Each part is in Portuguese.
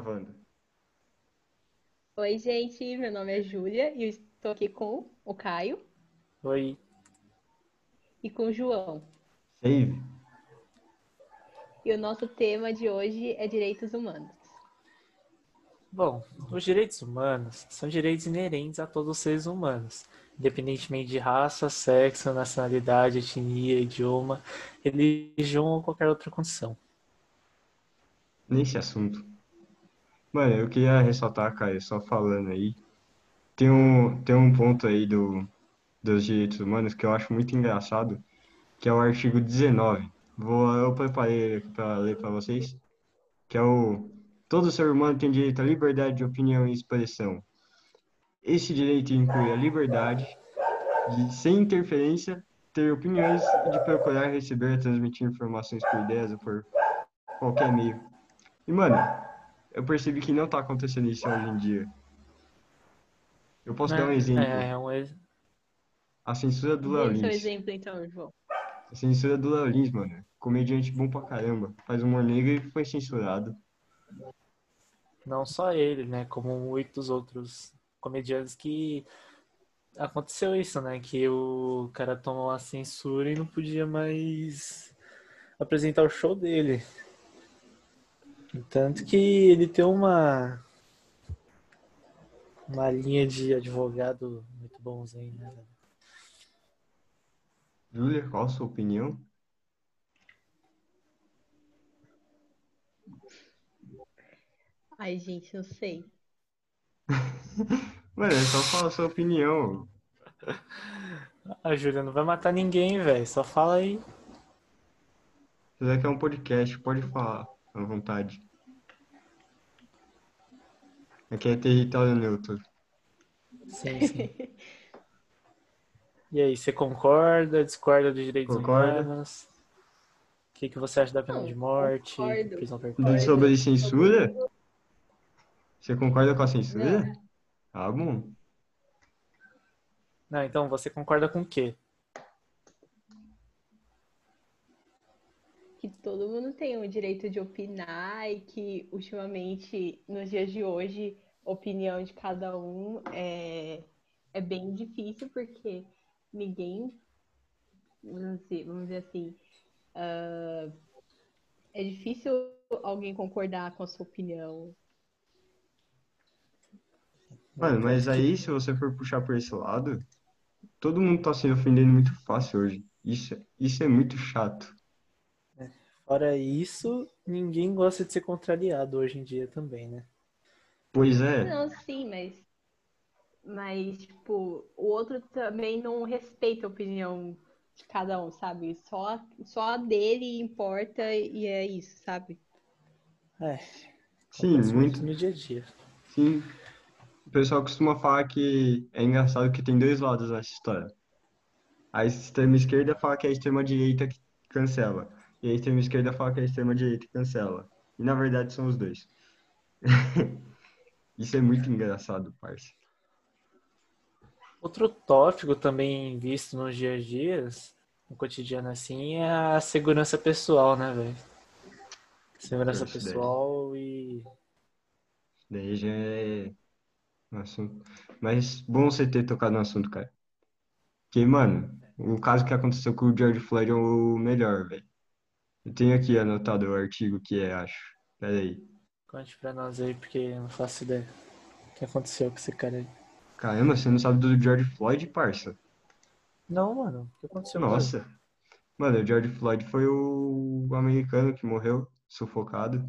Gravando. Oi, gente, meu nome é Júlia e eu estou aqui com o Caio Oi. e com o João. Save. E o nosso tema de hoje é direitos humanos. Bom, os direitos humanos são direitos inerentes a todos os seres humanos, independentemente de raça, sexo, nacionalidade, etnia, idioma, religião ou qualquer outra condição. Nesse assunto. Mano, eu queria ressaltar, Caio, só falando aí. Tem um, tem um ponto aí do, dos direitos humanos que eu acho muito engraçado, que é o artigo 19. Vou, eu preparei para ler para vocês, que é o todo ser humano tem direito à liberdade de opinião e expressão. Esse direito inclui a liberdade de, sem interferência, ter opiniões e de procurar receber e transmitir informações por ideias ou por qualquer meio. E, mano, eu percebi que não tá acontecendo isso hoje em dia. Eu posso dar um exemplo. É, é um ex- A censura do Léo Lins. exemplo, então, João. A censura do Léo Lins, mano. Comediante bom pra caramba. Faz humor negro e foi censurado. não só ele, né, como muitos outros comediantes que aconteceu isso, né, que o cara tomou a censura e não podia mais apresentar o show dele. Tanto que ele tem uma uma linha de advogado muito bons aí, né? velho? Júlia, qual a sua opinião? Ai, gente, não sei. Mano, é só falar a sua opinião. A Júlia não vai matar ninguém, velho. Só fala aí. Se quiser que é um podcast, pode falar à vontade. Aqui é território neutro. Sim, sim. E aí, você concorda, discorda dos direitos Concordo. humanos? O que, que você acha da pena Não, de morte, concordo. prisão perpétua? sobre censura? Você concorda com a censura? Ah, bom. Não, então você concorda com o quê? Que todo mundo tem o direito de opinar e que, ultimamente, nos dias de hoje, opinião de cada um é, é bem difícil, porque ninguém, vamos dizer, assim, ah, é difícil alguém concordar com a sua opinião. Mano, mas aí, se você for puxar por esse lado, todo mundo tá se ofendendo muito fácil hoje. Isso, isso é muito chato. Fora isso, ninguém gosta de ser contrariado hoje em dia também, né? Pois é. Não, sim, mas, mas, tipo, o outro também não respeita a opinião de cada um, sabe? Só, só a dele importa e é isso, sabe? É, Sim, acontece muito. no dia a dia. Sim. O pessoal costuma falar que é engraçado que tem dois lados nessa história. A extrema esquerda fala que é a extrema direita que cancela. E a extrema esquerda fala que é a extrema direita cancela. E na verdade são os dois. Isso é muito engraçado, parça. Outro tópico também visto nos dias a dias, no cotidiano assim, é a segurança pessoal, né, velho? Segurança Isso daí. pessoal e Daí já é um assunto. Mas bom você ter tocado no assunto, cara. Porque, mano, o caso que aconteceu com o George Floyd é o melhor, velho. Eu tenho aqui anotado o artigo que é, acho. Pera aí. conte pra nós aí, porque eu não faço ideia. O que aconteceu com esse cara aí? Caramba, você não sabe do George Floyd, parça? Não, mano, o que aconteceu? Nossa. Mano, o George Floyd foi o americano que morreu sufocado.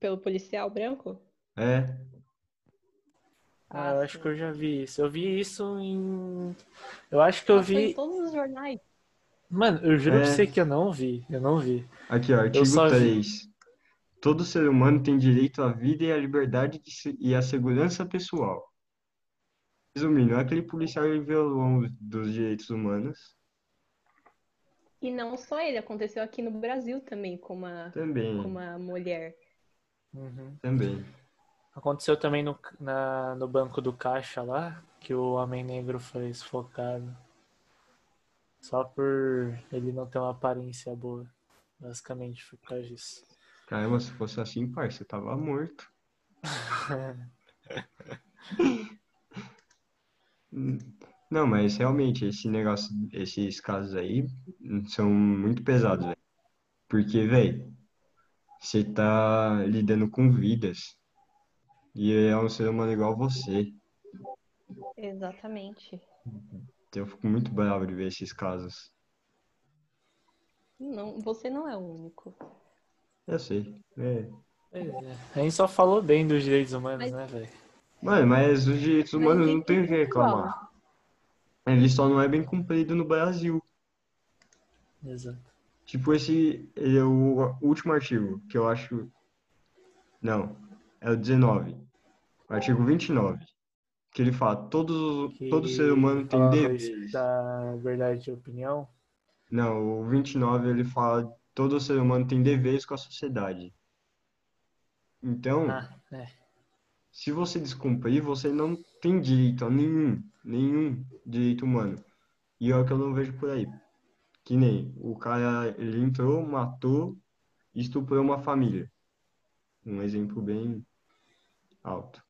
Pelo policial branco? É, Ah, eu Ah, acho que eu já vi isso. Eu vi isso em. Eu acho que eu em vi. todos os jornais. Mano, eu juro pra É. você que eu não vi. Eu não vi. aqui, ó, artigo só vi. 3. Todo ser humano tem direito à vida e à liberdade de se- e à segurança pessoal. Resumindo, aquele policial violou um dos direitos humanos. E não só ele, aconteceu aqui no Brasil também com uma, Também, com uma mulher. Uhum. também. Aconteceu também no, na, no banco do caixa lá, que o homem negro foi sufocado. Só por ele não ter uma aparência boa. Basicamente, foi por causa disso. Caramba, se fosse assim, parça, você tava morto. Não, mas realmente, esse negócio, esses casos aí são muito pesados, velho. Porque, velho, você tá lidando com vidas. E é um ser humano igual você. Exatamente. Então eu fico muito bravo de ver esses casos. Não, você não é o único. Eu sei. É. É, a gente só falou bem dos direitos humanos, Mas- né, velho? Mano, mas os direitos Mas humanos não ele tem o que reclamar. Ele só não é bem cumprido no Brasil. Exato. Tipo, esse é o último artigo, que eu acho. Não, é o 19. O artigo 29. Que ele fala: todos, Que todo ser humano tem deveres. Da verdade de opinião. Não, o 29 ele fala: todo ser humano tem deveres com a sociedade. Então, Ah, é. se você descumprir, você não tem direito a nenhum, nenhum direito humano. E é o que eu não vejo por aí. Que nem o cara, ele entrou, matou, estuprou uma família. Um exemplo bem alto.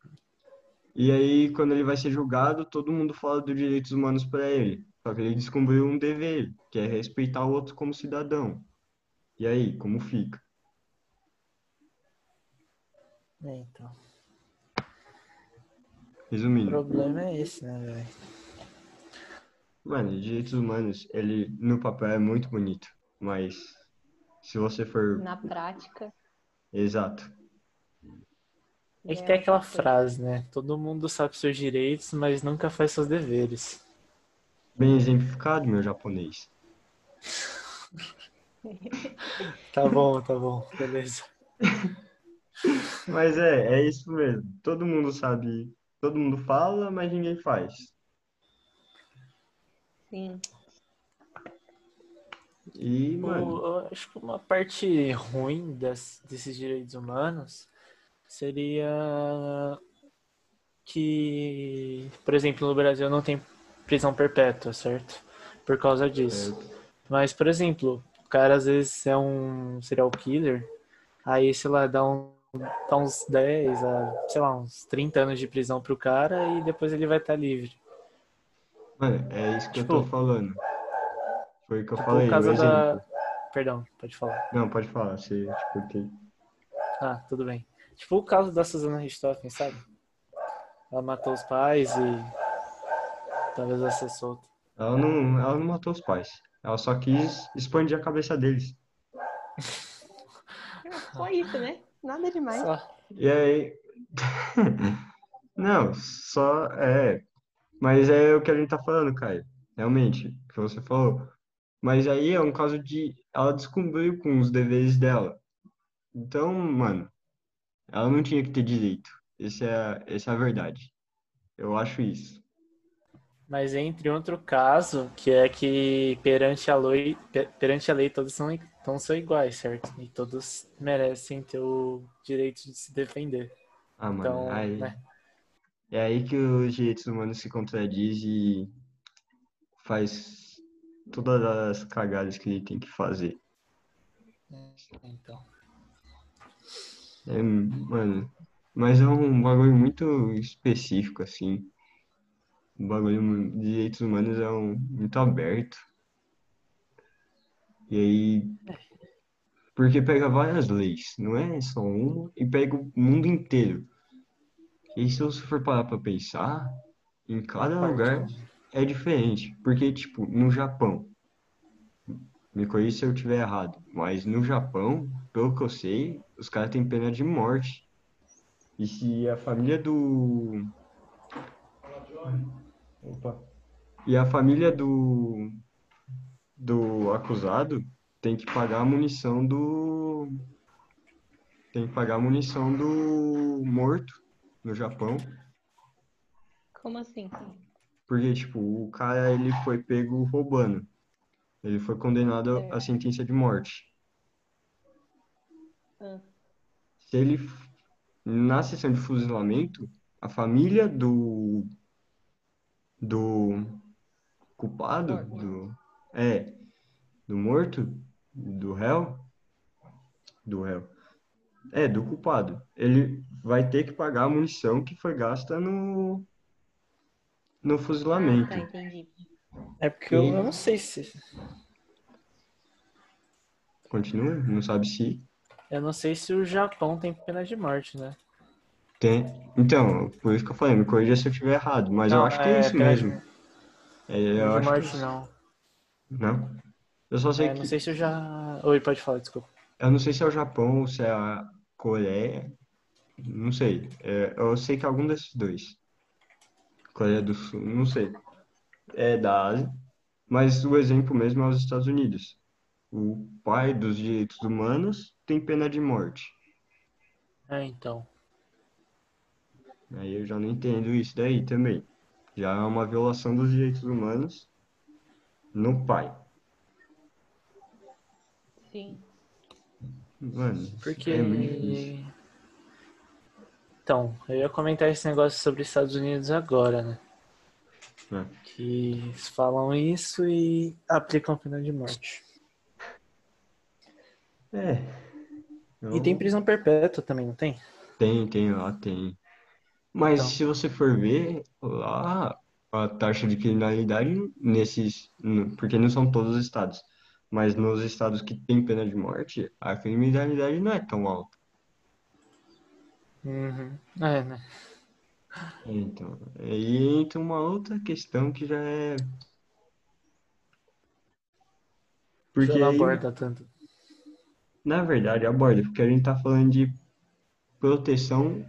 E aí, quando ele vai ser julgado, todo mundo fala dos direitos humanos para ele. Só que ele descobriu um dever, que é respeitar o outro como cidadão. E aí, como fica? É, então. O Resumindo, problema é esse, né, velho? Mano, direitos humanos, ele no papel é muito bonito, mas se você for Na prática. exato, É que é tem aquela outra coisa. frase, né? Todo mundo sabe seus direitos, mas nunca faz seus deveres. bem exemplificado, meu japonês. Tá bom, tá bom, beleza. Mas é, é isso mesmo. Todo mundo sabe, todo mundo fala, mas ninguém faz. Sim. E, O- mano, eu acho que uma parte ruim des- desses direitos humanos seria que, por exemplo, no Brasil não tem prisão perpétua, certo? Por causa disso. Mas, por exemplo, o cara às vezes é um serial killer, aí, sei lá, dá, um, dá uns 10 a, sei lá, uns 30 anos de prisão pro cara e depois ele vai estar livre. mano, é isso que eu Tipo, tô falando. Foi o que eu Tipo, falei, caso da. Perdão, pode falar. Não, pode falar, te cortei. Ah, tudo bem. Tipo o caso da Susana Richthofen, sabe? Ela matou os pais e talvez ela ser solta. Ela não, ela não matou os pais. Ela só quis expandir a cabeça deles. Só isso, né? Nada demais. Só. E aí. Não, só é. Mas é o que a gente tá falando, Caio. Realmente, o que você falou. Mas aí é um caso de. Ela descumpriu com os deveres dela. Então, mano, ela não tinha que ter direito. Esse é, essa é a verdade. Eu acho isso. Mas entre outro caso, que é que perante a lei, pe- perante a lei todos são, todos são iguais, certo? E todos merecem ter o direito de se defender. Ah, mano, Então, aí, né? é aí que os direitos humanos se contradizem e faz todas as cagadas que ele tem que fazer. Então. É, mano, mas é um bagulho muito específico, assim. O bagulho de direitos humanos é um, muito aberto. E aí. Porque pega várias leis, não é só uma, e pega o mundo inteiro. E se você for parar pra pensar, em cada lugar é diferente. Porque, tipo, no Japão, me corrija se eu estiver errado, mas no Japão, pelo que eu sei, os caras têm pena de morte. E se a família do. Opa. E a família do. Do acusado tem que pagar a munição do. Tem que pagar a munição do morto no Japão. Como assim? Porque, tipo, o cara ele foi pego roubando. Ele foi condenado à sentença de morte. Ah, Se ele, na sessão de fuzilamento, a família do, do culpado, Morto. do, é, do morto, do réu, do réu, É, do culpado. Ele vai ter que pagar a munição que foi gasta no, no Ah, fuzilamento. tá, entendi. É porque Sim. eu não sei se. Continua? Não sabe se Eu não sei se o Japão tem pena de morte, né? tem. Então, por isso que eu falei, me corrija se eu estiver errado, mas eu Não, acho que é isso pena mesmo. É, Pena eu de acho morte que... não. Não? Eu só sei É, não que... sei se eu já. Oi, pode falar, desculpa. Eu não sei se é o Japão ou se é a Coreia. Não sei. É, eu sei que é algum desses dois. Coreia do Sul, não sei. É da Ásia. Mas o exemplo mesmo é os Estados Unidos. O pai dos direitos humanos tem pena de morte. É, então. Aí eu já não entendo isso daí também. Já é uma violação dos direitos humanos no pai. Sim. Mano, Porque. é muito difícil. Então, eu ia comentar esse negócio sobre os Estados Unidos agora, né? É. Que eles falam isso e aplicam pena de morte. É. E tem Eu- prisão perpétua também, não tem? Tem, tem, lá tem. Mas Então. se você for ver, lá a taxa de criminalidade nesses, porque não são todos os estados, mas nos estados que tem pena de morte, a criminalidade não é tão alta. Uhum. É, né? Então, aí entra uma outra questão que já é. Porque Já não aí, aborda tanto. Na verdade, aborda, porque a gente tá falando de proteção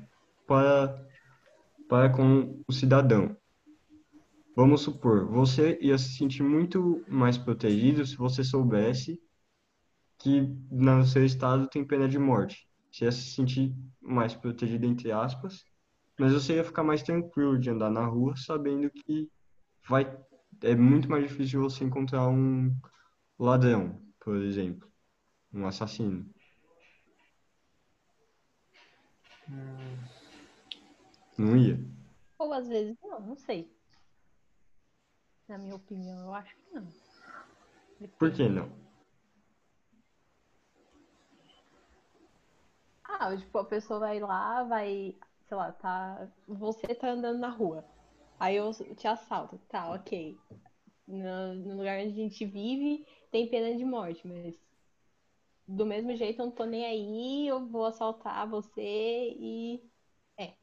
para, para com o cidadão. Vamos supor, você ia se sentir muito mais protegido se você soubesse que no seu estado tem pena de morte. Você ia se sentir mais protegido, entre aspas, mas você ia ficar mais tranquilo de andar na rua sabendo que vai, é muito mais difícil você encontrar um ladrão, por exemplo, um assassino. Não ia? Ou às vezes não, não sei. Na minha opinião, eu acho que não. Por que não? Ah, tipo, a pessoa vai lá, vai, sei lá, tá. Você tá andando na rua. Aí eu te assalto. Tá, ok. No, no lugar onde a gente vive, tem pena de morte, mas do mesmo jeito eu não tô nem aí, eu vou assaltar você e. É.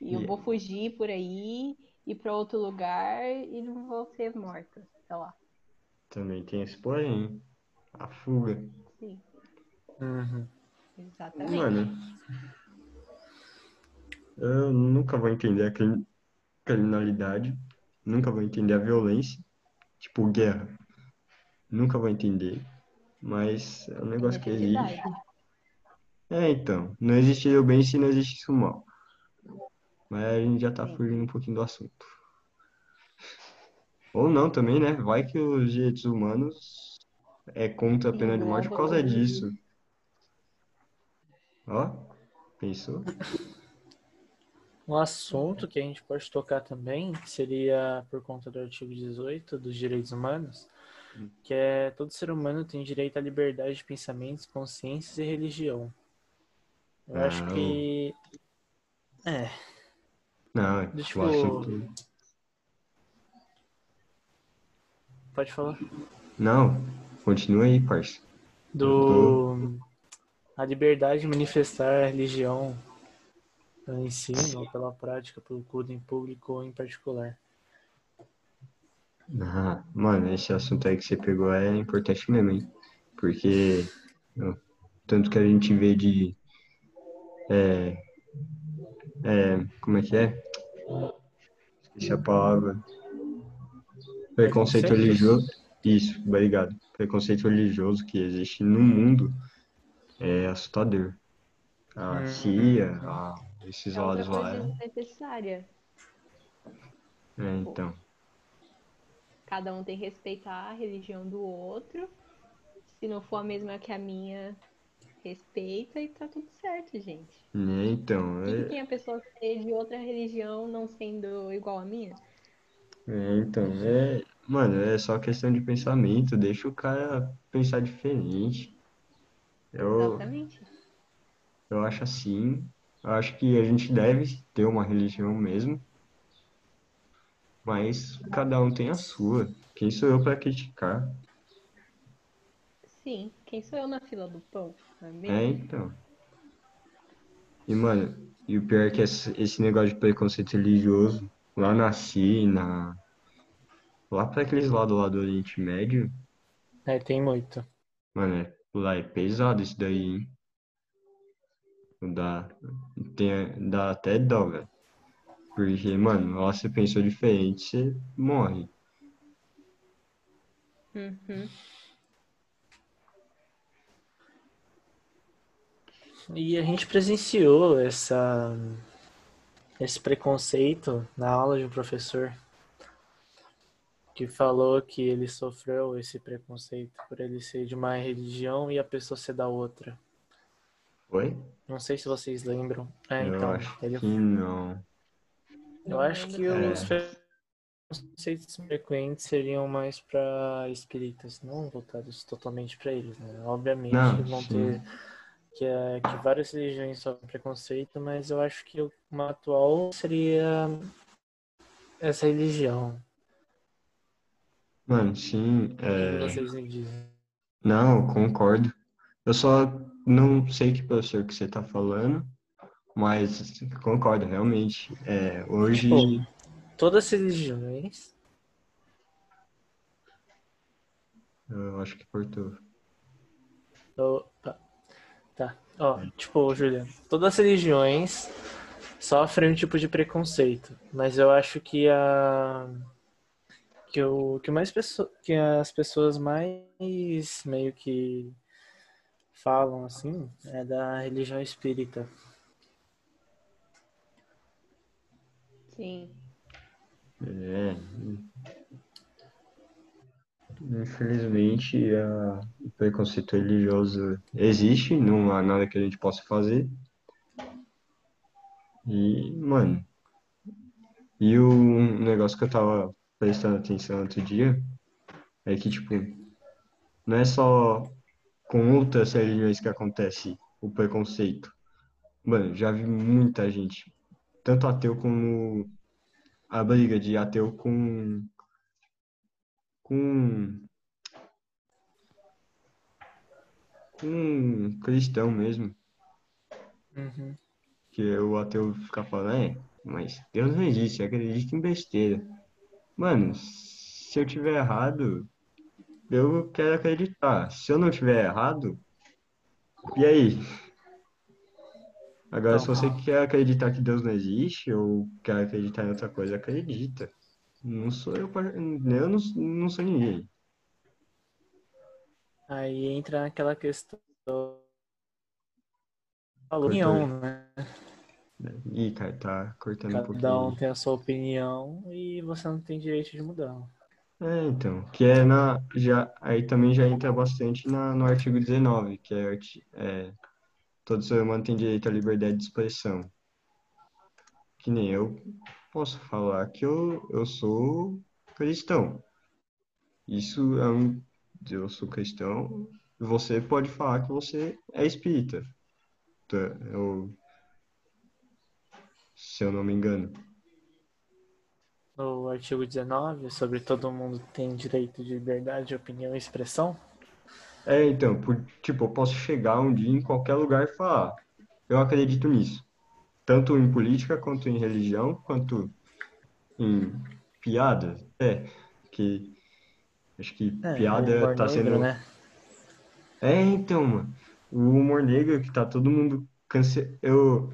E eu vou fugir por aí, ir pra outro lugar e não vou ser morta. Sei lá. Também tem esse porém, a fuga. Sim, Uhum. exatamente. Mano, eu nunca vou entender a crim- criminalidade, nunca vou entender a violência, tipo guerra. Nunca vou entender, mas é um negócio que existe. Necessidade. É, então, não existiria o bem se não existisse o mal. Mas a gente já tá Sim. fugindo um pouquinho do assunto. Ou não também, né? Vai que os direitos humanos é contra a pena de morte por causa Englobam. disso. Ó, pensou? Um assunto que a gente pode tocar também seria por conta do artigo 18 dos direitos humanos, que é todo ser humano tem direito à liberdade de pensamentos, consciências e religião. Eu acho Ah, que é, Não, é Deixa o eu- assunto. pode falar Não, continua aí, parça. do a liberdade de manifestar a religião pelo ensino ou pela prática, pelo culto em público ou em particular. Ah, mano, esse assunto aí que você pegou é importante mesmo, hein? Porque ó, tanto que a gente vê de. É, é, como é que é? Esqueci a palavra. Preconceito religioso. Isso, obrigado. Preconceito religioso que existe no mundo é assustador. A Hum. CIA, a, esses É lados lá. coisa desnecessária. É, então. Cada um tem que respeitar a religião do outro. Se não for a mesma que a minha, respeita e tá tudo certo, gente. É, então. O que, que É, tem a pessoa ser de outra religião não sendo igual à minha? É, então, é, mano, é só questão de pensamento, deixa o cara pensar diferente. Eu, Exatamente. Eu acho assim. Eu acho que a gente deve ter uma religião mesmo, mas cada um tem a sua. Quem sou eu para criticar? Sim, quem sou eu na fila do pão? Não é É, então. E, mano, e o pior é que esse, esse negócio de preconceito religioso, lá na China, lá para aqueles lados lá do Oriente Médio, É, tem muito. mano, é, lá é pesado isso daí, hein? Dá, tem, dá até dó, velho. Porque, mano, você pensou diferente, você morre. Uhum. E a gente presenciou essa, esse preconceito na aula de um professor que falou que ele sofreu esse preconceito por ele ser de uma religião e a pessoa ser da outra. Foi? Não sei se vocês lembram. É, Eu então, acho ele, que não. Eu acho que É. os preconceitos frequentes seriam mais para espíritas, não voltados totalmente para eles, né? Obviamente Não, vão ter que, é, que várias religiões sofrem preconceito, mas eu acho que uma atual seria essa religião. Mano, sim, O que é... vocês me dizem? Não, concordo. Eu só não sei que professor que você tá falando, mas concordo, realmente. É, hoje, Tipo, todas as religiões eu acho que cortou. Opa. Tá. Ó, tipo, Juliano, todas as religiões sofrem um tipo de preconceito, mas eu acho que a que o que mais pessoa, que as pessoas mais meio que falam assim é da religião espírita. Sim. É. Infelizmente, a- o preconceito religioso existe, não há nada que a gente possa fazer. E, mano, e o negócio que eu tava prestando atenção outro dia é que, tipo, não é só com outras religiões que acontece o preconceito. Mano, já vi muita gente, tanto ateu como a briga de ateu com com com cristão mesmo, Uhum. que o ateu fica falando, é, mas Deus não existe, acredita em besteira. Mano, se eu tiver errado, eu quero acreditar. Se eu não tiver errado, e aí? Agora, se você quer acreditar que Deus não existe ou quer acreditar em outra coisa, acredita. Não sou eu, eu não, não sou ninguém. Aí entra naquela questão da opinião, né? Ih, cara, tá cortando um Cada um pouquinho. tem a sua opinião e você não tem direito de mudar. É, então, que é na, já, aí também já entra bastante na, no artigo 19, que é, é, todo ser humano tem direito à liberdade de expressão. Que nem eu posso falar que eu, eu sou cristão. Isso é um, eu sou cristão, você pode falar que você é espírita. Tá, Eu, se eu não me engano. No artigo 19, sobre todo mundo tem direito de liberdade de opinião e expressão. É, então, por- tipo, eu posso chegar um dia em qualquer lugar e falar, eu acredito nisso. Tanto em política, quanto em religião, quanto em piada. É, que acho que É, piada tá negro, sendo. né? É, então, mano, o humor negro que tá todo mundo cance... eu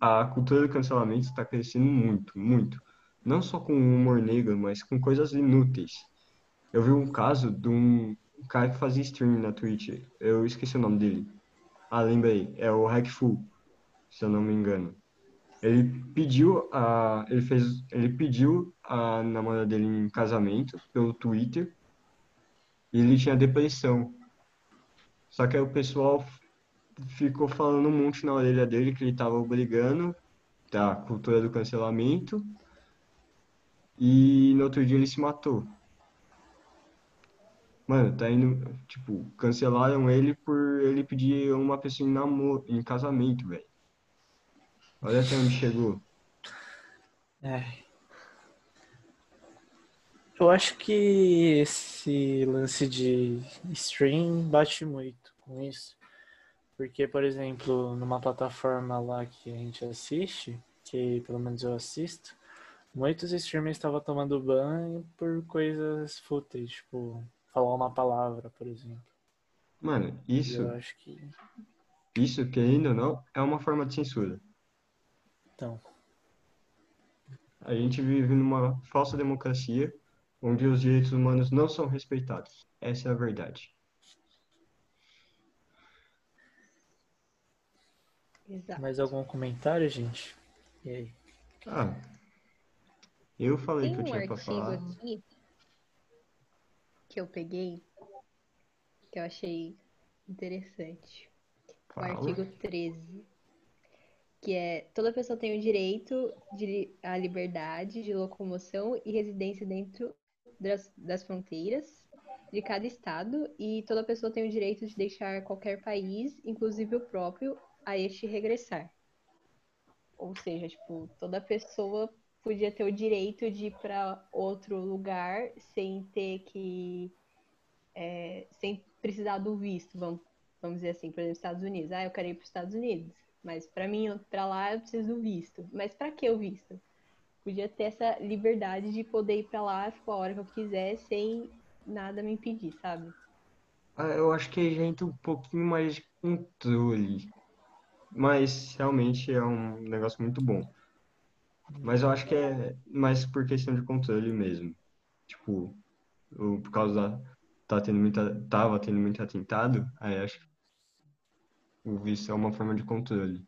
a cultura do cancelamento está crescendo muito, muito. Não só com o humor negro, mas com coisas inúteis. Eu vi um caso de um cara que fazia streaming na Twitch. Eu esqueci o nome dele. Ah, lembrei. É o Hackful, se eu não me engano. Ele pediu a, ele fez, ele pediu a namorada dele em casamento pelo Twitter. E ele tinha depressão. Só que aí o pessoal ficou falando um monte na orelha dele que ele tava obrigando da cultura do cancelamento. E no outro dia ele se matou. Mano, tá indo. Tipo, cancelaram ele por ele pedir uma pessoa em namoro, em casamento, velho. Olha até onde chegou. É. Eu acho que esse lance de stream bate muito com isso. Porque, por exemplo, numa plataforma lá que a gente assiste, que pelo menos eu assisto, muitos streamers estavam tomando banho por coisas fúteis, tipo, falar uma palavra, por exemplo. Mano, isso, eu acho que. isso, querendo ou não, é uma forma de censura. Então, A gente vive numa falsa democracia onde os direitos humanos não são respeitados. Essa é a verdade. Exato. mais algum comentário, gente? E aí? Ah, eu falei Tem que eu um tinha pra falar. aqui que eu peguei que eu achei interessante. O artigo 13, que é toda pessoa tem o direito de, à liberdade de locomoção e residência dentro das, das fronteiras de cada estado e toda pessoa tem o direito de deixar qualquer país, inclusive o próprio, a este regressar. Ou seja, tipo, toda pessoa podia ter o direito de ir para outro lugar sem ter que é, sem precisar do visto, vamos, vamos dizer assim, por exemplo, Estados Unidos. Ah, eu quero ir para os Estados Unidos, mas para mim, para lá, eu preciso do visto. Mas para que o visto? Podia ter essa liberdade de poder ir para lá a hora que eu quiser, sem nada me impedir, sabe? Ah, eu acho que já entra um pouquinho mais de controle. Mas realmente é um negócio muito bom. Mas eu acho que é mais por questão de controle mesmo. Tipo, por causa da. Tá tendo muita, tava tendo muito atentado, aí acho que o visto é uma forma de controle.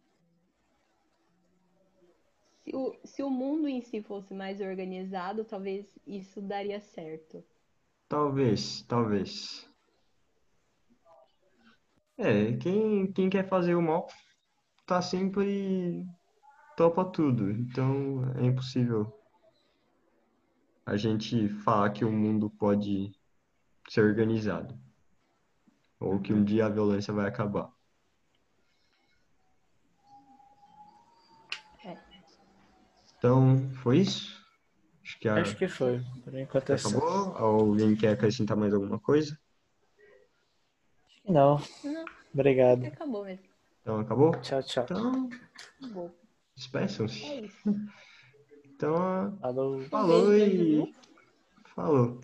Se o, se o mundo em si fosse mais organizado, talvez isso daria certo. Talvez, talvez. É, quem, quem quer fazer o mal tá sempre topa tudo. Então é impossível a gente falar que o mundo pode ser organizado. Ou que um dia a violência vai acabar. É. Então, foi isso? Acho que a- Acho que foi. Por enquanto é só. acabou. Alguém quer acrescentar mais alguma coisa? Não. Não, Obrigado. acabou mesmo. Então, acabou? Tchau, tchau. Então, Acabou. Despeçam-se. É isso. Então, Falou. falou e falou.